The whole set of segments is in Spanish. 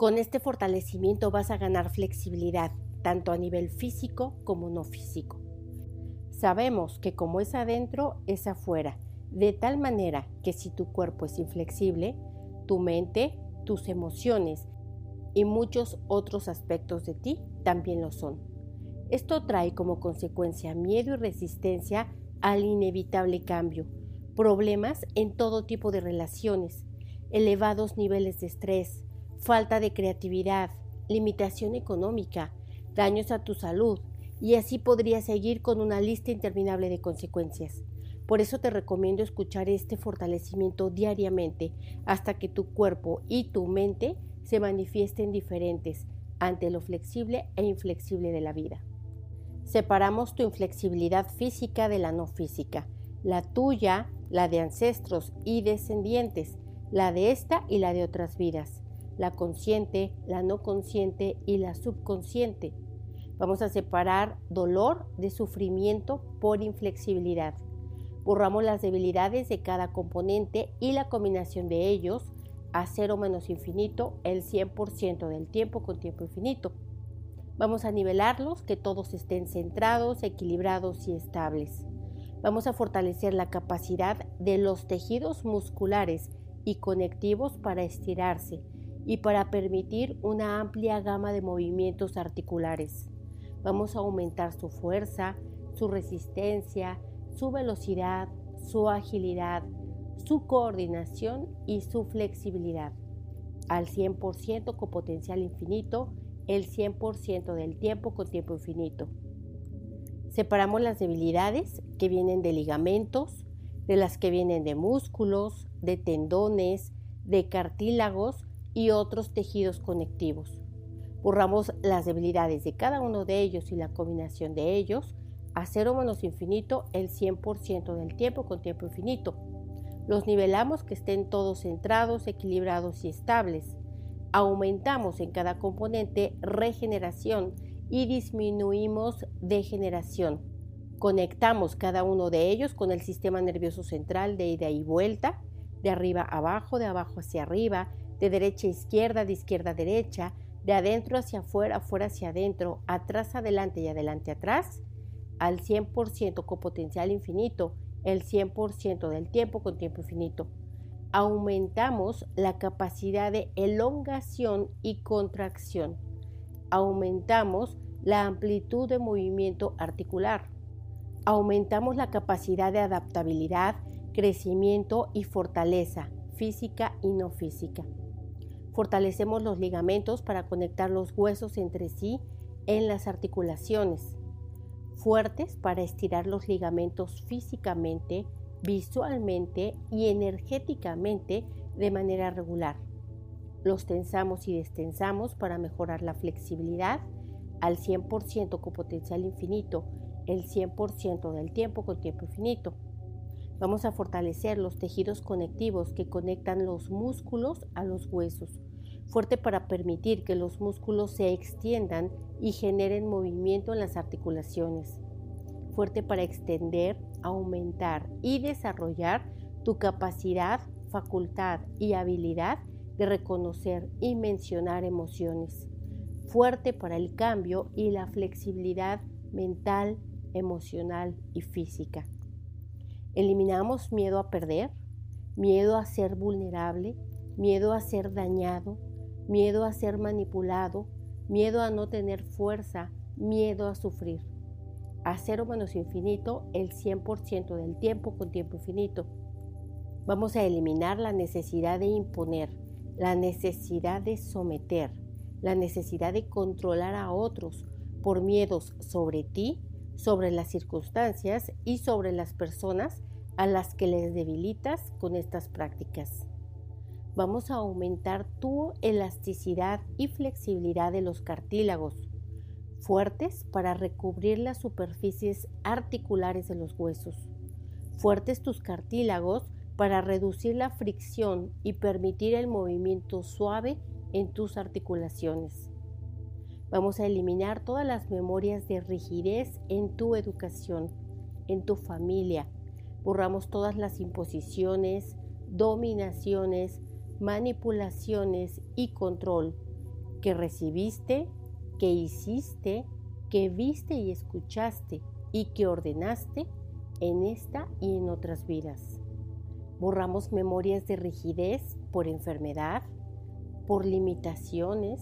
Con este fortalecimiento vas a ganar flexibilidad, tanto a nivel físico como no físico. Sabemos que como es adentro, es afuera, de tal manera que si tu cuerpo es inflexible, tu mente, tus emociones y muchos otros aspectos de ti también lo son. Esto trae como consecuencia miedo y resistencia al inevitable cambio, problemas en todo tipo de relaciones, elevados niveles de estrés, falta de creatividad, limitación económica, daños a tu salud, y así podría seguir con una lista interminable de consecuencias. Por eso te recomiendo escuchar este fortalecimiento diariamente hasta que tu cuerpo y tu mente se manifiesten diferentes ante lo flexible e inflexible de la vida. Separamos tu inflexibilidad física de la no física, la tuya, la de ancestros y descendientes, la de esta y la de otras vidas, la consciente, la no consciente y la subconsciente. Vamos a separar dolor de sufrimiento por inflexibilidad. Borramos las debilidades de cada componente y la combinación de ellos a cero menos infinito el 100% del tiempo con tiempo infinito. Vamos a nivelarlos, que todos estén centrados, equilibrados y estables. Vamos a fortalecer la capacidad de los tejidos musculares y conectivos para estirarse y para permitir una amplia gama de movimientos articulares. Vamos a aumentar su fuerza, su resistencia, su velocidad, su agilidad, su coordinación y su flexibilidad. Al 100% con potencial infinito, el 100% del tiempo con tiempo infinito. Separamos las debilidades que vienen de ligamentos, de las que vienen de músculos, de tendones, de cartílagos y otros tejidos conectivos. Borramos las debilidades de cada uno de ellos y la combinación de ellos a cero menos infinito el 100% del tiempo con tiempo infinito. Los nivelamos que estén todos centrados, equilibrados y estables. Aumentamos en cada componente regeneración y disminuimos degeneración. Conectamos cada uno de ellos con el sistema nervioso central de ida y vuelta, de arriba abajo, de abajo hacia arriba, de derecha a izquierda, de izquierda a derecha, de adentro hacia afuera, afuera hacia adentro, atrás adelante y adelante atrás, al 100% con potencial infinito, el 100% del tiempo con tiempo infinito. Aumentamos la capacidad de elongación y contracción. Aumentamos la amplitud de movimiento articular. Aumentamos la capacidad de adaptabilidad, crecimiento y fortaleza física y no física. Fortalecemos los ligamentos para conectar los huesos entre sí en las articulaciones fuertes para estirar los ligamentos físicamente, visualmente y energéticamente de manera regular. Los tensamos y destensamos para mejorar la flexibilidad al 100% con potencial infinito, el 100% del tiempo con tiempo infinito. Vamos a fortalecer los tejidos conectivos que conectan los músculos a los huesos, fuerte para permitir que los músculos se extiendan y generen movimiento en las articulaciones, fuerte para extender, aumentar y desarrollar tu capacidad, facultad y habilidad de reconocer y mencionar emociones, fuerte para el cambio y la flexibilidad mental, emocional y física. Eliminamos miedo a perder, miedo a ser vulnerable, miedo a ser dañado, miedo a ser manipulado, miedo a no tener fuerza, miedo a sufrir. A cero menos infinito el 100% del tiempo con tiempo infinito. Vamos a eliminar la necesidad de imponer, la necesidad de someter, la necesidad de controlar a otros por miedos sobre ti, sobre las circunstancias y sobre las personas a las que les debilitas con estas prácticas vamos a aumentar tu elasticidad y flexibilidad de los cartílagos, fuertes para recubrir las superficies articulares de los huesos, fuertes tus cartílagos para reducir la fricción y permitir el movimiento suave en tus articulaciones. Vamos a eliminar todas las memorias de rigidez en tu educación, en tu familia. Borramos todas las imposiciones, dominaciones, manipulaciones y control que recibiste, que hiciste, que viste y escuchaste y que ordenaste en esta y en otras vidas. Borramos memorias de rigidez por enfermedad, por limitaciones,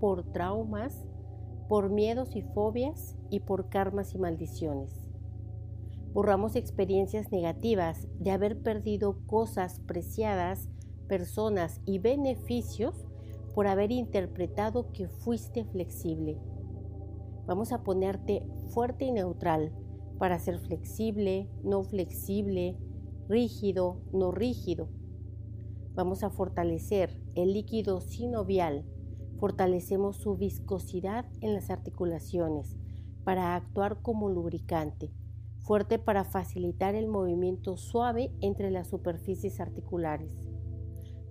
por traumas, por miedos y fobias y por karmas y maldiciones. Borramos experiencias negativas de haber perdido cosas preciadas, personas y beneficios por haber interpretado que fuiste flexible. Vamos a ponerte fuerte y neutral para ser flexible, no flexible, rígido, no rígido. Vamos a fortalecer el líquido sinovial. Fortalecemos su viscosidad en las articulaciones para actuar como lubricante, fuerte para facilitar el movimiento suave entre las superficies articulares.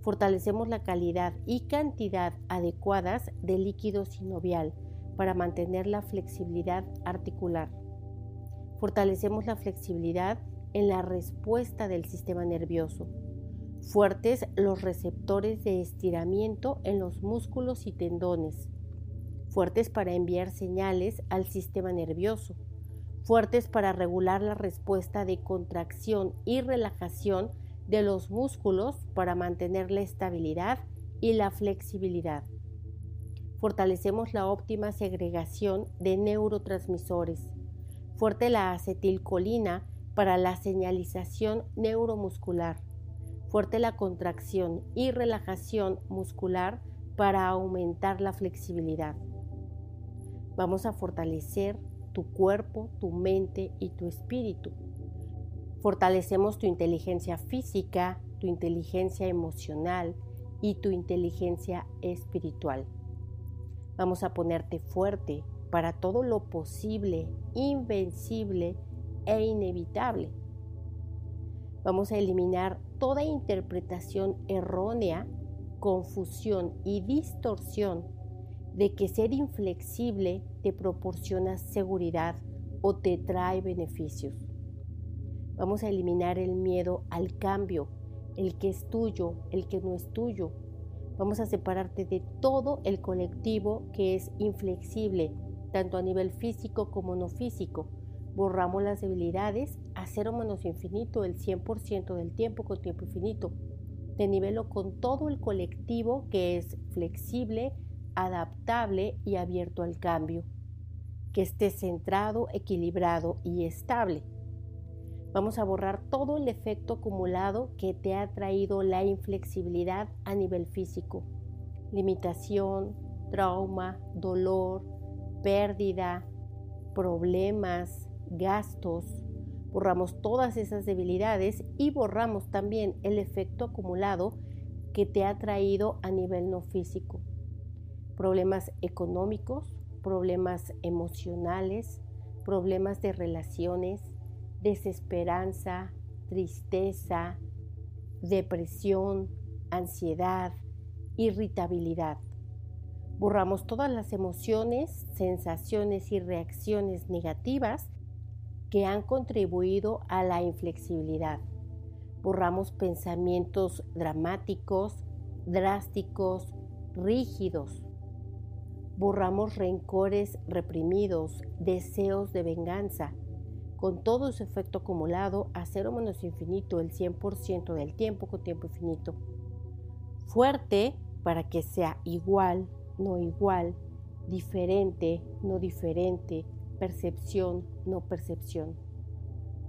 Fortalecemos la calidad y cantidad adecuadas del líquido sinovial para mantener la flexibilidad articular. Fortalecemos la flexibilidad en la respuesta del sistema nervioso. Fuertes los receptores de estiramiento en los músculos y tendones. Fuertes para enviar señales al sistema nervioso. Fuertes para regular la respuesta de contracción y relajación de los músculos para mantener la estabilidad y la flexibilidad. Fortalecemos la óptima segregación de neurotransmisores. Fuerte la acetilcolina para la señalización neuromuscular. Fuerte la contracción y relajación muscular para aumentar la flexibilidad. Vamos a fortalecer tu cuerpo, tu mente y tu espíritu. Fortalecemos tu inteligencia física, tu inteligencia emocional y tu inteligencia espiritual. Vamos a ponerte fuerte para todo lo posible, invencible e inevitable. Vamos a eliminar toda interpretación errónea, confusión y distorsión de que ser inflexible te proporciona seguridad o te trae beneficios. Vamos a eliminar el miedo al cambio, el que es tuyo, el que no es tuyo. Vamos a separarte de todo el colectivo que es inflexible, tanto a nivel físico como no físico borramos las debilidades a cero menos infinito el 100% del tiempo con tiempo infinito. De nivelo con todo el colectivo que es flexible, adaptable y abierto al cambio. Que esté centrado, equilibrado y estable. Vamos a borrar todo el efecto acumulado que te ha traído la inflexibilidad a nivel físico. Limitación, trauma, dolor, pérdida, problemas, gastos, borramos todas esas debilidades y borramos también el efecto acumulado que te ha traído a nivel no físico. Problemas económicos, problemas emocionales, problemas de relaciones, desesperanza, tristeza, depresión, ansiedad, irritabilidad. Borramos todas las emociones, sensaciones y reacciones negativas que han contribuido a la inflexibilidad. Borramos pensamientos dramáticos, drásticos, rígidos. Borramos rencores reprimidos, deseos de venganza, con todo su efecto acumulado a cero menos infinito el 100% del tiempo con tiempo infinito. Fuerte para que sea igual, no igual, diferente, no diferente, percepción, no percepción.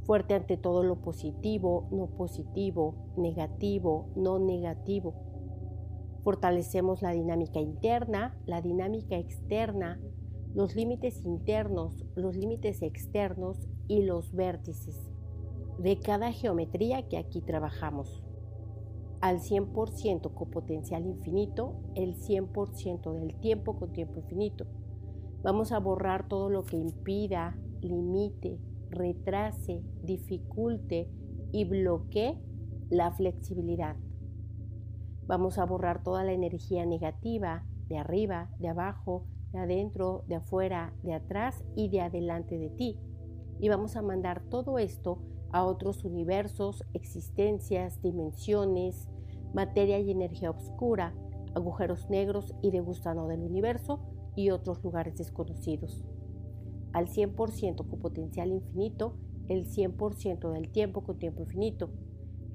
Fuerte ante todo lo positivo, no positivo, negativo, no negativo. Fortalecemos la dinámica interna, la dinámica externa, los límites internos, los límites externos y los vértices de cada geometría que aquí trabajamos. Al 100% con potencial infinito, el 100% del tiempo con tiempo infinito Vamos a borrar todo lo que impida, limite, retrase, dificulte y bloquee la flexibilidad. Vamos a borrar toda la energía negativa de arriba, de abajo, de adentro, de afuera, de atrás y de adelante de ti. Y vamos a mandar todo esto a otros universos, existencias, dimensiones, materia y energía oscura agujeros negros y de gusano del universo y otros lugares desconocidos. Al 100% con potencial infinito, el 100% del tiempo con tiempo infinito.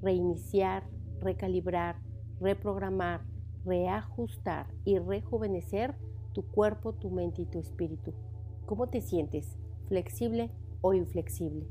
Reiniciar, recalibrar, reprogramar, reajustar y rejuvenecer tu cuerpo, tu mente y tu espíritu. ¿Cómo te sientes? ¿Flexible o inflexible?